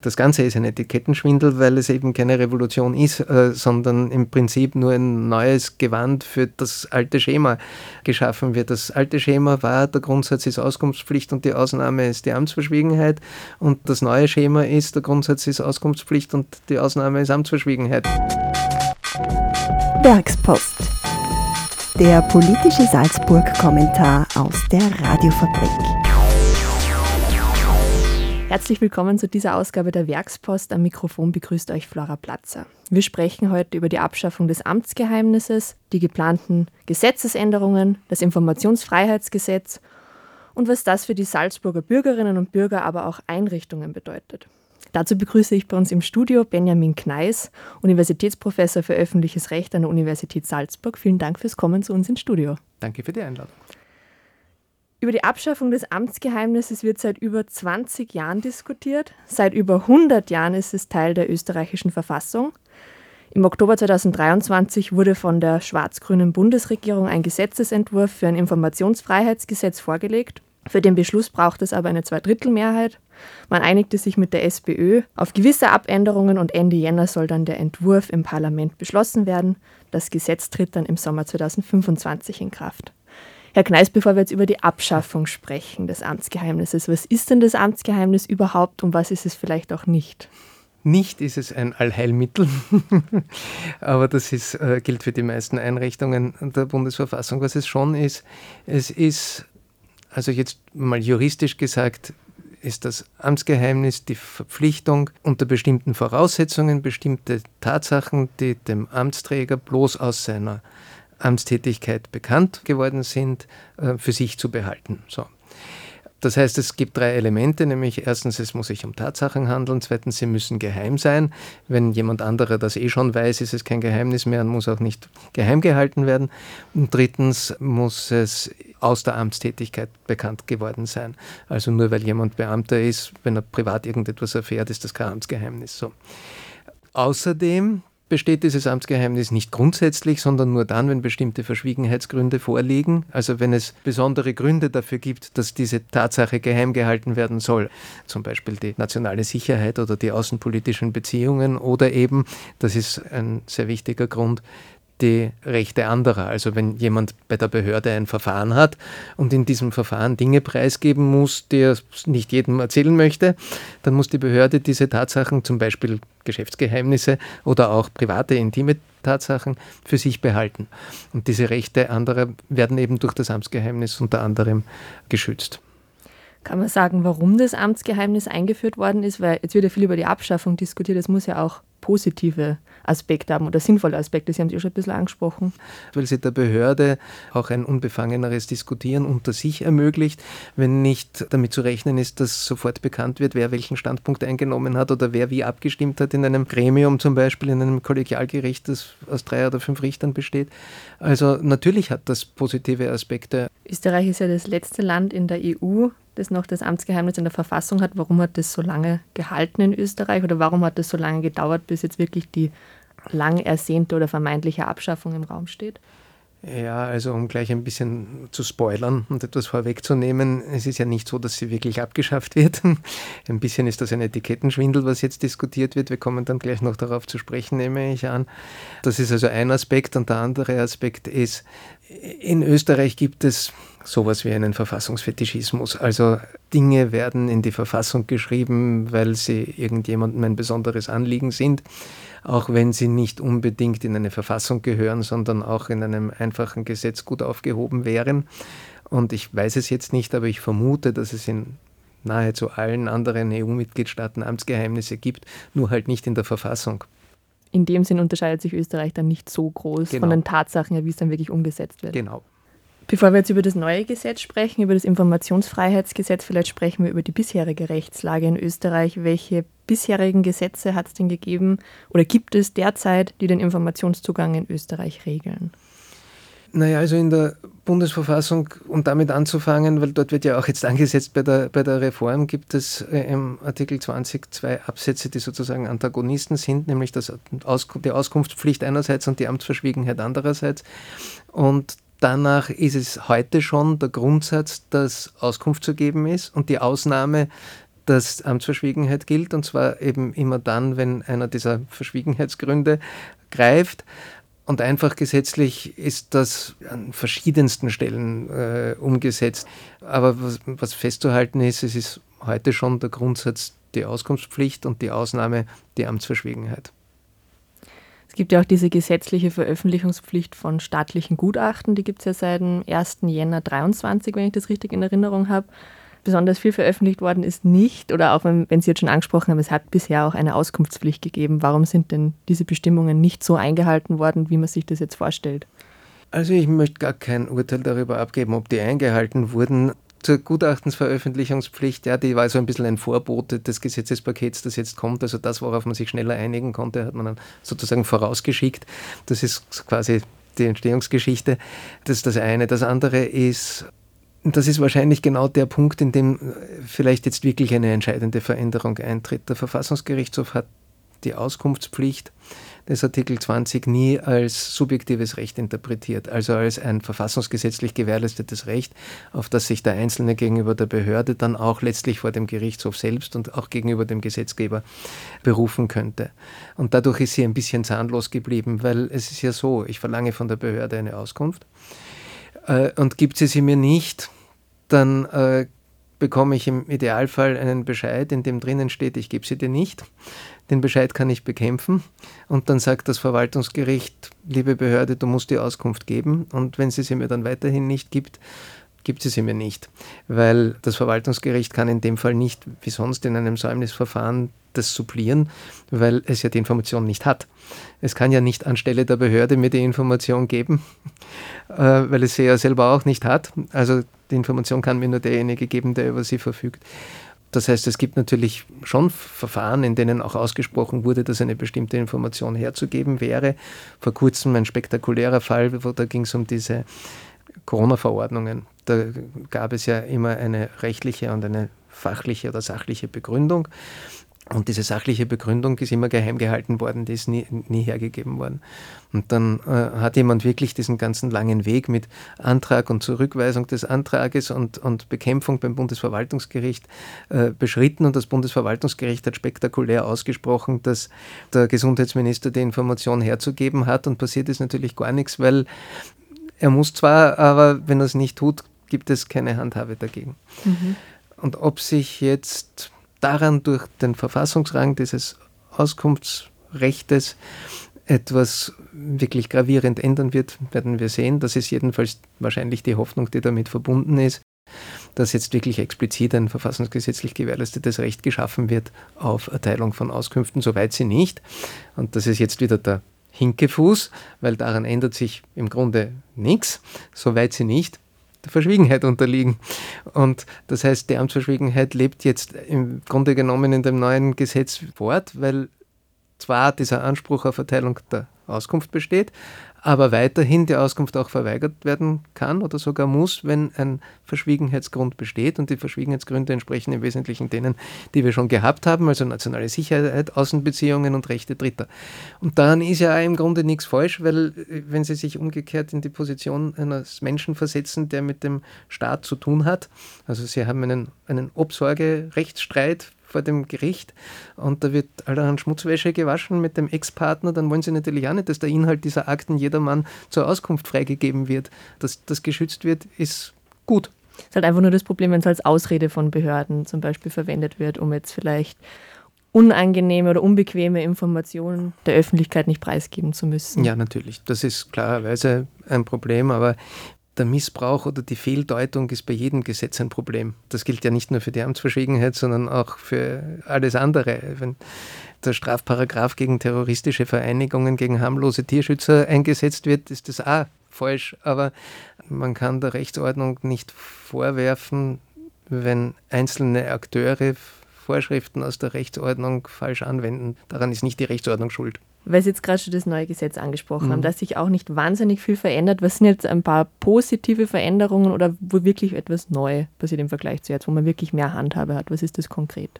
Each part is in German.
Das Ganze ist ein Etikettenschwindel, weil es eben keine Revolution ist, äh, sondern im Prinzip nur ein neues Gewand für das alte Schema geschaffen wird. Das alte Schema war, der Grundsatz ist Auskunftspflicht und die Ausnahme ist die Amtsverschwiegenheit. Und das neue Schema ist, der Grundsatz ist Auskunftspflicht und die Ausnahme ist Amtsverschwiegenheit. Werkspost. Der politische Salzburg-Kommentar aus der Radiofabrik. Herzlich willkommen zu dieser Ausgabe der Werkspost. Am Mikrofon begrüßt euch Flora Platzer. Wir sprechen heute über die Abschaffung des Amtsgeheimnisses, die geplanten Gesetzesänderungen, das Informationsfreiheitsgesetz und was das für die Salzburger Bürgerinnen und Bürger, aber auch Einrichtungen bedeutet. Dazu begrüße ich bei uns im Studio Benjamin Kneis, Universitätsprofessor für öffentliches Recht an der Universität Salzburg. Vielen Dank fürs Kommen zu uns ins Studio. Danke für die Einladung. Über die Abschaffung des Amtsgeheimnisses wird seit über 20 Jahren diskutiert. Seit über 100 Jahren ist es Teil der österreichischen Verfassung. Im Oktober 2023 wurde von der schwarz-grünen Bundesregierung ein Gesetzesentwurf für ein Informationsfreiheitsgesetz vorgelegt. Für den Beschluss braucht es aber eine Zweidrittelmehrheit. Man einigte sich mit der SPÖ auf gewisse Abänderungen und Ende Jänner soll dann der Entwurf im Parlament beschlossen werden. Das Gesetz tritt dann im Sommer 2025 in Kraft. Herr Kneis, bevor wir jetzt über die Abschaffung sprechen des Amtsgeheimnisses, was ist denn das Amtsgeheimnis überhaupt und was ist es vielleicht auch nicht? Nicht ist es ein Allheilmittel, aber das ist, äh, gilt für die meisten Einrichtungen der Bundesverfassung. Was es schon ist, es ist, also jetzt mal juristisch gesagt, ist das Amtsgeheimnis die Verpflichtung, unter bestimmten Voraussetzungen bestimmte Tatsachen, die dem Amtsträger bloß aus seiner Amtstätigkeit bekannt geworden sind, äh, für sich zu behalten. So. Das heißt, es gibt drei Elemente, nämlich erstens, es muss sich um Tatsachen handeln, zweitens, sie müssen geheim sein. Wenn jemand anderer das eh schon weiß, ist es kein Geheimnis mehr und muss auch nicht geheim gehalten werden. Und drittens muss es aus der Amtstätigkeit bekannt geworden sein. Also nur weil jemand Beamter ist, wenn er privat irgendetwas erfährt, ist das kein Amtsgeheimnis. So. Außerdem besteht dieses Amtsgeheimnis nicht grundsätzlich, sondern nur dann, wenn bestimmte Verschwiegenheitsgründe vorliegen. Also wenn es besondere Gründe dafür gibt, dass diese Tatsache geheim gehalten werden soll. Zum Beispiel die nationale Sicherheit oder die außenpolitischen Beziehungen oder eben, das ist ein sehr wichtiger Grund, die Rechte anderer. Also wenn jemand bei der Behörde ein Verfahren hat und in diesem Verfahren Dinge preisgeben muss, die er nicht jedem erzählen möchte, dann muss die Behörde diese Tatsachen, zum Beispiel Geschäftsgeheimnisse oder auch private, intime Tatsachen, für sich behalten. Und diese Rechte anderer werden eben durch das Amtsgeheimnis unter anderem geschützt. Kann man sagen, warum das Amtsgeheimnis eingeführt worden ist? Weil jetzt wird ja viel über die Abschaffung diskutiert. Es muss ja auch positive Aspekte haben oder sinnvolle Aspekte. Sie haben es ja schon ein bisschen angesprochen. Weil sie der Behörde auch ein unbefangeneres Diskutieren unter sich ermöglicht, wenn nicht damit zu rechnen ist, dass sofort bekannt wird, wer welchen Standpunkt eingenommen hat oder wer wie abgestimmt hat in einem Gremium zum Beispiel, in einem Kollegialgericht, das aus drei oder fünf Richtern besteht. Also natürlich hat das positive Aspekte. Österreich ist ja das letzte Land in der EU, das noch das Amtsgeheimnis in der Verfassung hat. Warum hat das so lange gehalten in Österreich oder warum hat das so lange gedauert, bis jetzt wirklich die lang ersehnte oder vermeintliche Abschaffung im Raum steht? Ja, also um gleich ein bisschen zu spoilern und etwas vorwegzunehmen, es ist ja nicht so, dass sie wirklich abgeschafft wird. Ein bisschen ist das ein Etikettenschwindel, was jetzt diskutiert wird. Wir kommen dann gleich noch darauf zu sprechen, nehme ich an. Das ist also ein Aspekt und der andere Aspekt ist, in Österreich gibt es sowas wie einen Verfassungsfetischismus. Also Dinge werden in die Verfassung geschrieben, weil sie irgendjemandem ein besonderes Anliegen sind, auch wenn sie nicht unbedingt in eine Verfassung gehören, sondern auch in einem einfachen Gesetz gut aufgehoben wären. Und ich weiß es jetzt nicht, aber ich vermute, dass es in nahezu allen anderen EU-Mitgliedstaaten Amtsgeheimnisse gibt, nur halt nicht in der Verfassung. In dem Sinn unterscheidet sich Österreich dann nicht so groß genau. von den Tatsachen, wie es dann wirklich umgesetzt wird. Genau. Bevor wir jetzt über das neue Gesetz sprechen, über das Informationsfreiheitsgesetz, vielleicht sprechen wir über die bisherige Rechtslage in Österreich. Welche bisherigen Gesetze hat es denn gegeben oder gibt es derzeit, die den Informationszugang in Österreich regeln? Naja, also in der Bundesverfassung, um damit anzufangen, weil dort wird ja auch jetzt angesetzt bei der, bei der Reform, gibt es äh, im Artikel 20 zwei Absätze, die sozusagen Antagonisten sind, nämlich das Aus, die Auskunftspflicht einerseits und die Amtsverschwiegenheit andererseits. Und Danach ist es heute schon der Grundsatz, dass Auskunft zu geben ist und die Ausnahme dass Amtsverschwiegenheit gilt und zwar eben immer dann, wenn einer dieser Verschwiegenheitsgründe greift. Und einfach gesetzlich ist das an verschiedensten Stellen äh, umgesetzt. Aber was, was festzuhalten ist, es ist heute schon der Grundsatz die Auskunftspflicht und die Ausnahme die Amtsverschwiegenheit. Es gibt ja auch diese gesetzliche Veröffentlichungspflicht von staatlichen Gutachten, die gibt es ja seit dem 1. Jänner 23, wenn ich das richtig in Erinnerung habe besonders viel veröffentlicht worden ist, nicht, oder auch wenn, wenn Sie jetzt schon angesprochen haben, es hat bisher auch eine Auskunftspflicht gegeben. Warum sind denn diese Bestimmungen nicht so eingehalten worden, wie man sich das jetzt vorstellt? Also ich möchte gar kein Urteil darüber abgeben, ob die eingehalten wurden. Zur Gutachtensveröffentlichungspflicht, ja, die war so ein bisschen ein Vorbote des Gesetzespakets, das jetzt kommt. Also das, worauf man sich schneller einigen konnte, hat man dann sozusagen vorausgeschickt. Das ist quasi die Entstehungsgeschichte. Das ist das eine. Das andere ist das ist wahrscheinlich genau der Punkt, in dem äh, vielleicht jetzt wirklich eine entscheidende Veränderung eintritt. Der Verfassungsgerichtshof hat die Auskunftspflicht des Artikel 20 nie als subjektives Recht interpretiert, also als ein verfassungsgesetzlich gewährleistetes Recht, auf das sich der Einzelne gegenüber der Behörde dann auch letztlich vor dem Gerichtshof selbst und auch gegenüber dem Gesetzgeber berufen könnte. Und dadurch ist sie ein bisschen zahnlos geblieben, weil es ist ja so, ich verlange von der Behörde eine Auskunft äh, und gibt sie sie mir nicht, dann äh, bekomme ich im Idealfall einen Bescheid, in dem drinnen steht, ich gebe sie dir nicht. Den Bescheid kann ich bekämpfen und dann sagt das Verwaltungsgericht, liebe Behörde, du musst die Auskunft geben und wenn sie sie mir dann weiterhin nicht gibt, gibt sie sie mir nicht, weil das Verwaltungsgericht kann in dem Fall nicht, wie sonst in einem Säumnisverfahren, das supplieren, weil es ja die Information nicht hat. Es kann ja nicht anstelle der Behörde mir die Information geben, äh, weil es sie ja selber auch nicht hat. Also die Information kann mir nur derjenige geben, der über sie verfügt. Das heißt, es gibt natürlich schon Verfahren, in denen auch ausgesprochen wurde, dass eine bestimmte Information herzugeben wäre. Vor kurzem ein spektakulärer Fall, wo da ging es um diese Corona-Verordnungen. Da gab es ja immer eine rechtliche und eine fachliche oder sachliche Begründung. Und diese sachliche Begründung ist immer geheim gehalten worden, die ist nie, nie hergegeben worden. Und dann äh, hat jemand wirklich diesen ganzen langen Weg mit Antrag und Zurückweisung des Antrages und, und Bekämpfung beim Bundesverwaltungsgericht äh, beschritten. Und das Bundesverwaltungsgericht hat spektakulär ausgesprochen, dass der Gesundheitsminister die Information herzugeben hat. Und passiert ist natürlich gar nichts, weil er muss zwar, aber wenn er es nicht tut, gibt es keine Handhabe dagegen. Mhm. Und ob sich jetzt daran durch den Verfassungsrang dieses Auskunftsrechtes etwas wirklich gravierend ändern wird, werden wir sehen. Das ist jedenfalls wahrscheinlich die Hoffnung, die damit verbunden ist, dass jetzt wirklich explizit ein verfassungsgesetzlich gewährleistetes Recht geschaffen wird auf Erteilung von Auskünften, soweit sie nicht. Und das ist jetzt wieder der Hinkefuß, weil daran ändert sich im Grunde nichts, soweit sie nicht Verschwiegenheit unterliegen. Und das heißt, die Amtsverschwiegenheit lebt jetzt im Grunde genommen in dem neuen Gesetz fort, weil zwar dieser Anspruch auf Erteilung der Auskunft besteht, aber weiterhin die Auskunft auch verweigert werden kann oder sogar muss, wenn ein Verschwiegenheitsgrund besteht. Und die Verschwiegenheitsgründe entsprechen im Wesentlichen denen, die wir schon gehabt haben, also nationale Sicherheit, Außenbeziehungen und Rechte Dritter. Und daran ist ja im Grunde nichts falsch, weil wenn Sie sich umgekehrt in die Position eines Menschen versetzen, der mit dem Staat zu tun hat, also Sie haben einen, einen Obsorgerechtsstreit vor dem Gericht und da wird allerhand Schmutzwäsche gewaschen mit dem Ex-Partner, dann wollen sie natürlich auch nicht, dass der Inhalt dieser Akten jedermann zur Auskunft freigegeben wird. Dass das geschützt wird, ist gut. Es ist halt einfach nur das Problem, wenn es als Ausrede von Behörden zum Beispiel verwendet wird, um jetzt vielleicht unangenehme oder unbequeme Informationen der Öffentlichkeit nicht preisgeben zu müssen. Ja, natürlich. Das ist klarerweise ein Problem, aber der Missbrauch oder die Fehldeutung ist bei jedem Gesetz ein Problem. Das gilt ja nicht nur für die Amtsverschwiegenheit, sondern auch für alles andere. Wenn der Strafparagraf gegen terroristische Vereinigungen, gegen harmlose Tierschützer eingesetzt wird, ist das auch falsch. Aber man kann der Rechtsordnung nicht vorwerfen, wenn einzelne Akteure Vorschriften aus der Rechtsordnung falsch anwenden. Daran ist nicht die Rechtsordnung schuld weil Sie jetzt gerade schon das neue Gesetz angesprochen mhm. haben, dass sich auch nicht wahnsinnig viel verändert. Was sind jetzt ein paar positive Veränderungen oder wo wirklich etwas neu passiert im Vergleich zu jetzt, wo man wirklich mehr Handhabe hat? Was ist das konkret?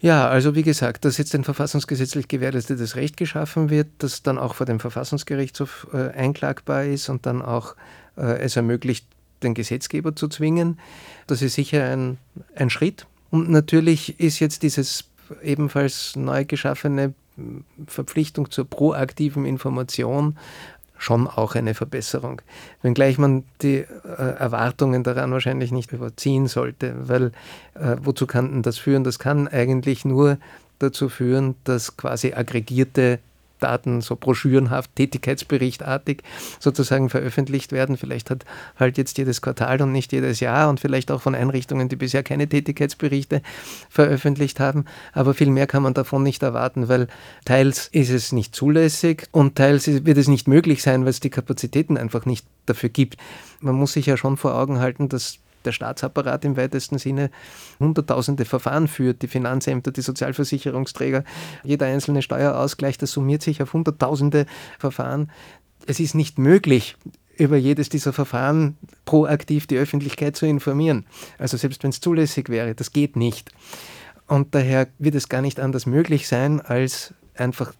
Ja, also wie gesagt, dass jetzt ein verfassungsgesetzlich gewährleistetes Recht geschaffen wird, das dann auch vor dem Verfassungsgerichtshof äh, einklagbar ist und dann auch äh, es ermöglicht, den Gesetzgeber zu zwingen. Das ist sicher ein, ein Schritt Und natürlich ist jetzt dieses ebenfalls neu geschaffene Verpflichtung zur proaktiven Information schon auch eine Verbesserung. Wenngleich man die äh, Erwartungen daran wahrscheinlich nicht überziehen sollte, weil äh, wozu kann denn das führen? Das kann eigentlich nur dazu führen, dass quasi aggregierte Daten so broschürenhaft, tätigkeitsberichtartig sozusagen veröffentlicht werden. Vielleicht hat halt jetzt jedes Quartal und nicht jedes Jahr und vielleicht auch von Einrichtungen, die bisher keine Tätigkeitsberichte veröffentlicht haben. Aber viel mehr kann man davon nicht erwarten, weil teils ist es nicht zulässig und teils wird es nicht möglich sein, weil es die Kapazitäten einfach nicht dafür gibt. Man muss sich ja schon vor Augen halten, dass der Staatsapparat im weitesten Sinne hunderttausende Verfahren führt, die Finanzämter, die Sozialversicherungsträger, jeder einzelne Steuerausgleich, das summiert sich auf hunderttausende Verfahren. Es ist nicht möglich, über jedes dieser Verfahren proaktiv die Öffentlichkeit zu informieren. Also selbst wenn es zulässig wäre, das geht nicht. Und daher wird es gar nicht anders möglich sein, als einfach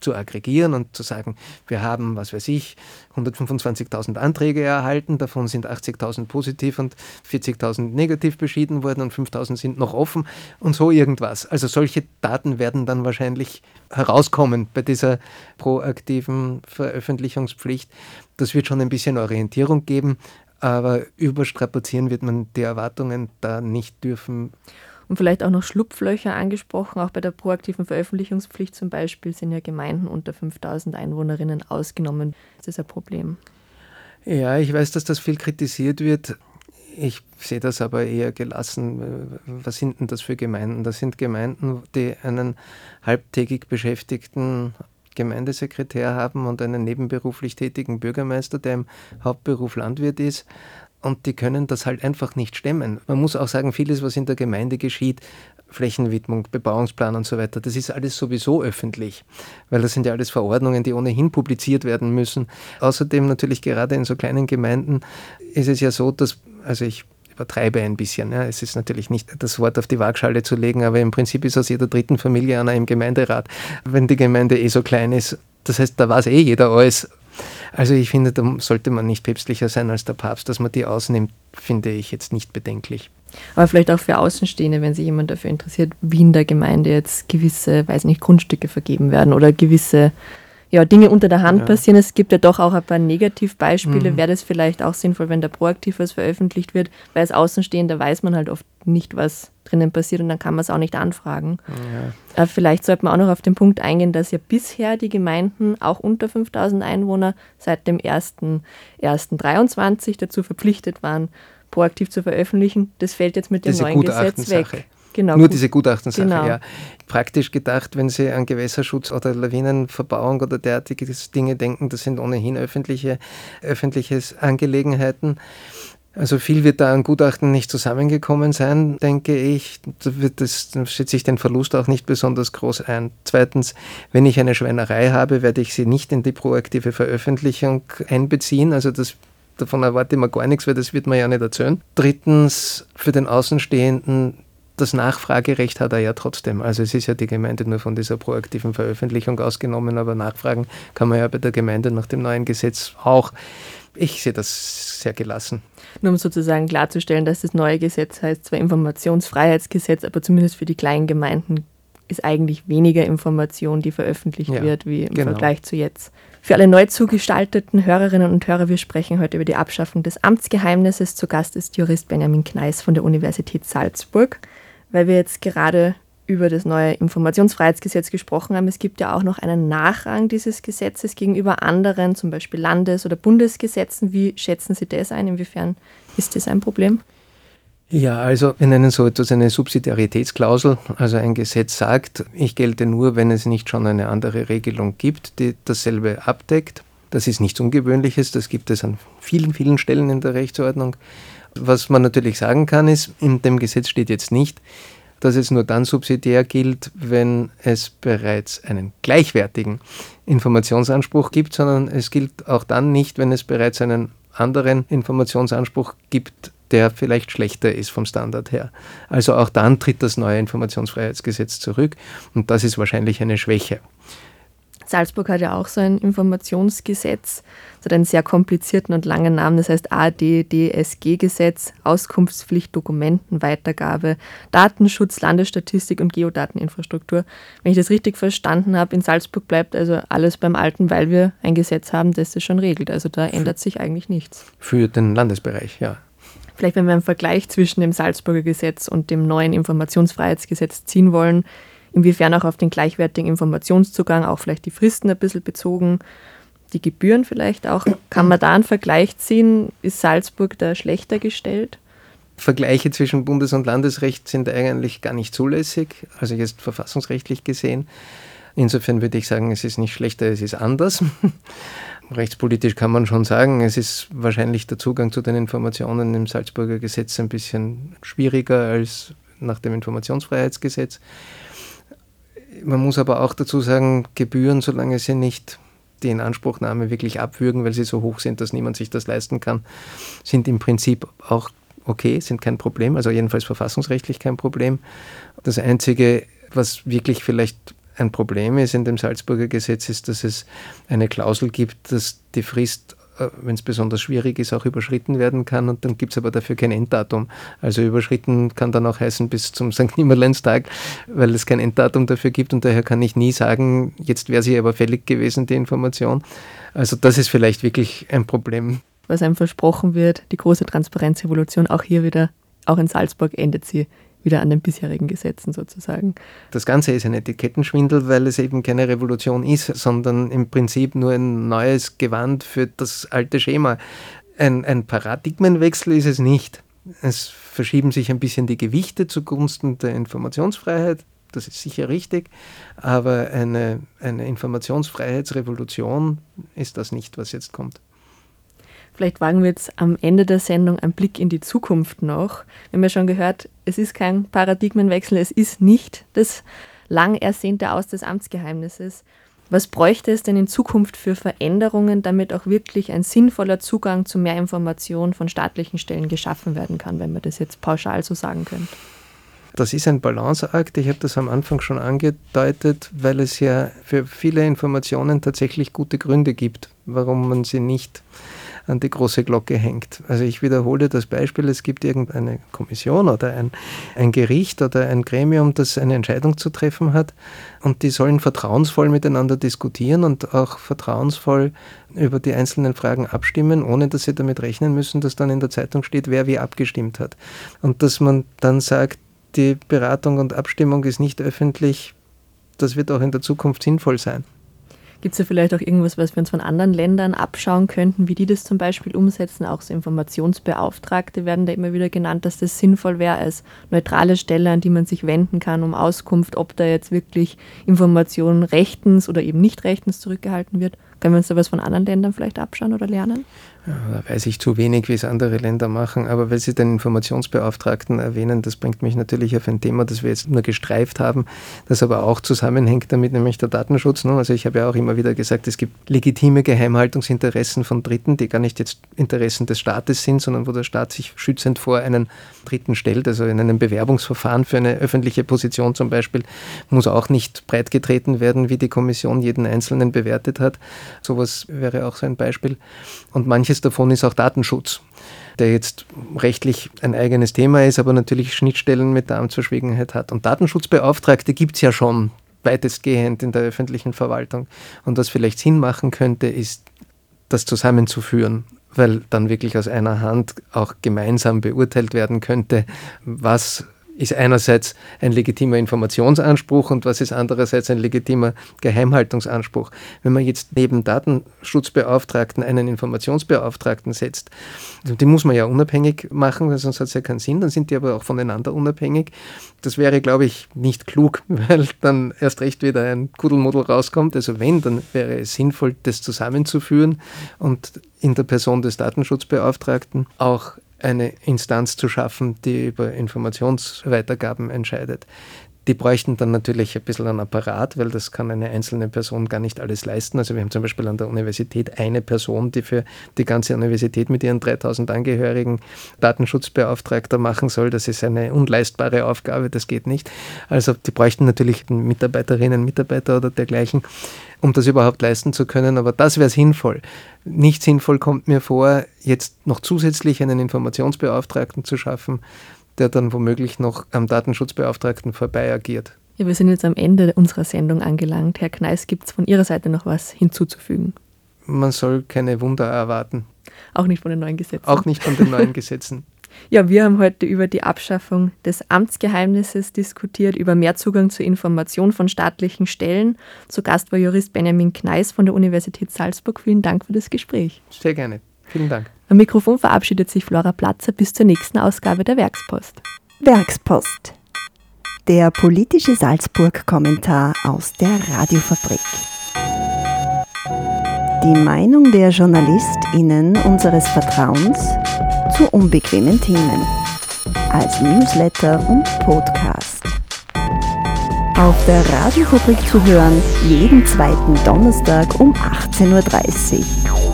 zu aggregieren und zu sagen, wir haben, was weiß ich, 125.000 Anträge erhalten, davon sind 80.000 positiv und 40.000 negativ beschieden worden und 5.000 sind noch offen und so irgendwas. Also solche Daten werden dann wahrscheinlich herauskommen bei dieser proaktiven Veröffentlichungspflicht. Das wird schon ein bisschen Orientierung geben, aber überstrapazieren wird man die Erwartungen da nicht dürfen. Und vielleicht auch noch Schlupflöcher angesprochen, auch bei der proaktiven Veröffentlichungspflicht zum Beispiel sind ja Gemeinden unter 5000 Einwohnerinnen ausgenommen. Das ist ein Problem. Ja, ich weiß, dass das viel kritisiert wird. Ich sehe das aber eher gelassen. Was sind denn das für Gemeinden? Das sind Gemeinden, die einen halbtägig beschäftigten Gemeindesekretär haben und einen nebenberuflich tätigen Bürgermeister, der im Hauptberuf Landwirt ist und die können das halt einfach nicht stemmen. Man muss auch sagen, vieles, was in der Gemeinde geschieht, Flächenwidmung, Bebauungsplan und so weiter, das ist alles sowieso öffentlich, weil das sind ja alles Verordnungen, die ohnehin publiziert werden müssen. Außerdem natürlich gerade in so kleinen Gemeinden ist es ja so, dass, also ich übertreibe ein bisschen. Ja. Es ist natürlich nicht das Wort auf die Waagschale zu legen, aber im Prinzip ist aus jeder dritten Familie einer im Gemeinderat, wenn die Gemeinde eh so klein ist. Das heißt, da weiß eh jeder alles also ich finde, da sollte man nicht päpstlicher sein als der Papst. Dass man die ausnimmt, finde ich jetzt nicht bedenklich. Aber vielleicht auch für Außenstehende, wenn sich jemand dafür interessiert, wie in der Gemeinde jetzt gewisse, weiß nicht, Grundstücke vergeben werden oder gewisse ja, Dinge unter der Hand ja. passieren. Es gibt ja doch auch ein paar Negativbeispiele. Mhm. Wäre das vielleicht auch sinnvoll, wenn da proaktiv was veröffentlicht wird, weil als Außenstehender weiß man halt oft nicht, was drinnen passiert und dann kann man es auch nicht anfragen. Ja. Äh, vielleicht sollte man auch noch auf den Punkt eingehen, dass ja bisher die Gemeinden auch unter 5000 Einwohner seit dem 1.1.23 dazu verpflichtet waren, proaktiv zu veröffentlichen. Das fällt jetzt mit dem neuen Gesetz weg. Genau, Nur gut. diese Gutachtensache, genau. ja. Praktisch gedacht, wenn Sie an Gewässerschutz oder Lawinenverbauung oder derartige Dinge denken, das sind ohnehin öffentliche, öffentliche Angelegenheiten. Also viel wird da an Gutachten nicht zusammengekommen sein, denke ich. Da, das, da schätze ich den Verlust auch nicht besonders groß ein. Zweitens, wenn ich eine Schweinerei habe, werde ich sie nicht in die proaktive Veröffentlichung einbeziehen. Also das davon erwarte ich mir gar nichts, weil das wird man ja nicht erzählen. Drittens, für den Außenstehenden das Nachfragerecht hat er ja trotzdem. Also es ist ja die Gemeinde nur von dieser proaktiven Veröffentlichung ausgenommen, aber nachfragen kann man ja bei der Gemeinde nach dem neuen Gesetz auch. Ich sehe das sehr gelassen. Nur um sozusagen klarzustellen, dass das neue Gesetz heißt zwar Informationsfreiheitsgesetz, aber zumindest für die kleinen Gemeinden ist eigentlich weniger Information, die veröffentlicht ja, wird, wie im genau. Vergleich zu jetzt. Für alle neu zugestalteten Hörerinnen und Hörer, wir sprechen heute über die Abschaffung des Amtsgeheimnisses. Zu Gast ist Jurist Benjamin Kneis von der Universität Salzburg weil wir jetzt gerade über das neue Informationsfreiheitsgesetz gesprochen haben. Es gibt ja auch noch einen Nachrang dieses Gesetzes gegenüber anderen, zum Beispiel Landes- oder Bundesgesetzen. Wie schätzen Sie das ein? Inwiefern ist das ein Problem? Ja, also wir nennen so etwas eine Subsidiaritätsklausel. Also ein Gesetz sagt, ich gelte nur, wenn es nicht schon eine andere Regelung gibt, die dasselbe abdeckt. Das ist nichts Ungewöhnliches, das gibt es an vielen, vielen Stellen in der Rechtsordnung. Was man natürlich sagen kann, ist, in dem Gesetz steht jetzt nicht, dass es nur dann subsidiär gilt, wenn es bereits einen gleichwertigen Informationsanspruch gibt, sondern es gilt auch dann nicht, wenn es bereits einen anderen Informationsanspruch gibt, der vielleicht schlechter ist vom Standard her. Also auch dann tritt das neue Informationsfreiheitsgesetz zurück und das ist wahrscheinlich eine Schwäche. Salzburg hat ja auch so ein Informationsgesetz. Es hat einen sehr komplizierten und langen Namen, das heißt ADDSG-Gesetz, Auskunftspflicht, Dokumentenweitergabe, Datenschutz, Landesstatistik und Geodateninfrastruktur. Wenn ich das richtig verstanden habe, in Salzburg bleibt also alles beim Alten, weil wir ein Gesetz haben, das das schon regelt. Also da ändert sich eigentlich nichts. Für den Landesbereich, ja. Vielleicht, wenn wir einen Vergleich zwischen dem Salzburger Gesetz und dem neuen Informationsfreiheitsgesetz ziehen wollen, inwiefern auch auf den gleichwertigen Informationszugang, auch vielleicht die Fristen ein bisschen bezogen, die Gebühren vielleicht auch. Kann man da einen Vergleich ziehen? Ist Salzburg da schlechter gestellt? Vergleiche zwischen Bundes- und Landesrecht sind eigentlich gar nicht zulässig, also jetzt verfassungsrechtlich gesehen. Insofern würde ich sagen, es ist nicht schlechter, es ist anders. Rechtspolitisch kann man schon sagen, es ist wahrscheinlich der Zugang zu den Informationen im Salzburger Gesetz ein bisschen schwieriger als nach dem Informationsfreiheitsgesetz. Man muss aber auch dazu sagen, Gebühren, solange sie nicht die Inanspruchnahme wirklich abwürgen, weil sie so hoch sind, dass niemand sich das leisten kann, sind im Prinzip auch okay, sind kein Problem, also jedenfalls verfassungsrechtlich kein Problem. Das Einzige, was wirklich vielleicht ein Problem ist in dem Salzburger Gesetz, ist, dass es eine Klausel gibt, dass die Frist wenn es besonders schwierig ist, auch überschritten werden kann. Und dann gibt es aber dafür kein Enddatum. Also überschritten kann dann auch heißen bis zum St. Nimmerleinstag, weil es kein Enddatum dafür gibt. Und daher kann ich nie sagen, jetzt wäre sie aber fällig gewesen, die Information. Also das ist vielleicht wirklich ein Problem. Was einem versprochen wird, die große Transparenzrevolution, auch hier wieder, auch in Salzburg endet sie wieder an den bisherigen Gesetzen sozusagen. Das Ganze ist ein Etikettenschwindel, weil es eben keine Revolution ist, sondern im Prinzip nur ein neues Gewand für das alte Schema. Ein, ein Paradigmenwechsel ist es nicht. Es verschieben sich ein bisschen die Gewichte zugunsten der Informationsfreiheit. Das ist sicher richtig, aber eine, eine Informationsfreiheitsrevolution ist das nicht, was jetzt kommt. Vielleicht wagen wir jetzt am Ende der Sendung einen Blick in die Zukunft noch. Wir haben ja schon gehört, es ist kein Paradigmenwechsel, es ist nicht das lang ersehnte Aus des Amtsgeheimnisses. Was bräuchte es denn in Zukunft für Veränderungen, damit auch wirklich ein sinnvoller Zugang zu mehr Informationen von staatlichen Stellen geschaffen werden kann, wenn man das jetzt pauschal so sagen könnte? Das ist ein Balanceakt. Ich habe das am Anfang schon angedeutet, weil es ja für viele Informationen tatsächlich gute Gründe gibt, warum man sie nicht an die große Glocke hängt. Also ich wiederhole das Beispiel, es gibt irgendeine Kommission oder ein, ein Gericht oder ein Gremium, das eine Entscheidung zu treffen hat und die sollen vertrauensvoll miteinander diskutieren und auch vertrauensvoll über die einzelnen Fragen abstimmen, ohne dass sie damit rechnen müssen, dass dann in der Zeitung steht, wer wie abgestimmt hat. Und dass man dann sagt, die Beratung und Abstimmung ist nicht öffentlich, das wird auch in der Zukunft sinnvoll sein. Gibt es da vielleicht auch irgendwas, was wir uns von anderen Ländern abschauen könnten, wie die das zum Beispiel umsetzen? Auch so Informationsbeauftragte werden da immer wieder genannt, dass das sinnvoll wäre als neutrale Stelle, an die man sich wenden kann, um Auskunft, ob da jetzt wirklich Information rechtens oder eben nicht rechtens zurückgehalten wird. Können wir uns da was von anderen Ländern vielleicht abschauen oder lernen? da weiß ich zu wenig, wie es andere Länder machen, aber weil Sie den Informationsbeauftragten erwähnen, das bringt mich natürlich auf ein Thema, das wir jetzt nur gestreift haben, das aber auch zusammenhängt damit, nämlich der Datenschutz. Ne? Also ich habe ja auch immer wieder gesagt, es gibt legitime Geheimhaltungsinteressen von Dritten, die gar nicht jetzt Interessen des Staates sind, sondern wo der Staat sich schützend vor einen Dritten stellt. Also in einem Bewerbungsverfahren für eine öffentliche Position zum Beispiel muss auch nicht breitgetreten werden, wie die Kommission jeden Einzelnen bewertet hat. Sowas wäre auch so ein Beispiel. Und manches davon ist auch Datenschutz, der jetzt rechtlich ein eigenes Thema ist, aber natürlich Schnittstellen mit der Amtsverschwiegenheit hat. Und Datenschutzbeauftragte gibt es ja schon weitestgehend in der öffentlichen Verwaltung. Und was vielleicht Sinn machen könnte, ist, das zusammenzuführen, weil dann wirklich aus einer Hand auch gemeinsam beurteilt werden könnte, was ist einerseits ein legitimer Informationsanspruch und was ist andererseits ein legitimer Geheimhaltungsanspruch. Wenn man jetzt neben Datenschutzbeauftragten einen Informationsbeauftragten setzt, die muss man ja unabhängig machen, sonst hat es ja keinen Sinn, dann sind die aber auch voneinander unabhängig. Das wäre, glaube ich, nicht klug, weil dann erst recht wieder ein Kuddelmuddel rauskommt. Also wenn, dann wäre es sinnvoll, das zusammenzuführen und in der Person des Datenschutzbeauftragten auch eine Instanz zu schaffen, die über Informationsweitergaben entscheidet. Die bräuchten dann natürlich ein bisschen einen Apparat, weil das kann eine einzelne Person gar nicht alles leisten. Also wir haben zum Beispiel an der Universität eine Person, die für die ganze Universität mit ihren 3000 Angehörigen Datenschutzbeauftragter machen soll. Das ist eine unleistbare Aufgabe, das geht nicht. Also die bräuchten natürlich Mitarbeiterinnen, Mitarbeiter oder dergleichen, um das überhaupt leisten zu können. Aber das wäre sinnvoll. Nicht sinnvoll kommt mir vor, jetzt noch zusätzlich einen Informationsbeauftragten zu schaffen, der dann womöglich noch am Datenschutzbeauftragten vorbei agiert. Ja, wir sind jetzt am Ende unserer Sendung angelangt. Herr Kneis, gibt es von Ihrer Seite noch was hinzuzufügen? Man soll keine Wunder erwarten. Auch nicht von den neuen Gesetzen. Auch nicht von den neuen Gesetzen. Ja, wir haben heute über die Abschaffung des Amtsgeheimnisses diskutiert, über mehr Zugang zur Information von staatlichen Stellen. Zu Gast war Jurist Benjamin Kneis von der Universität Salzburg. Vielen Dank für das Gespräch. Sehr gerne. Vielen Dank. Am Mikrofon verabschiedet sich Flora Platzer bis zur nächsten Ausgabe der Werkspost. Werkspost. Der politische Salzburg-Kommentar aus der Radiofabrik. Die Meinung der JournalistInnen unseres Vertrauens zu unbequemen Themen. Als Newsletter und Podcast. Auf der Radiofabrik zu hören, jeden zweiten Donnerstag um 18.30 Uhr.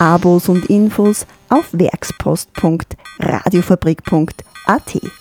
Abos und Infos auf werkspost.radiofabrik.at.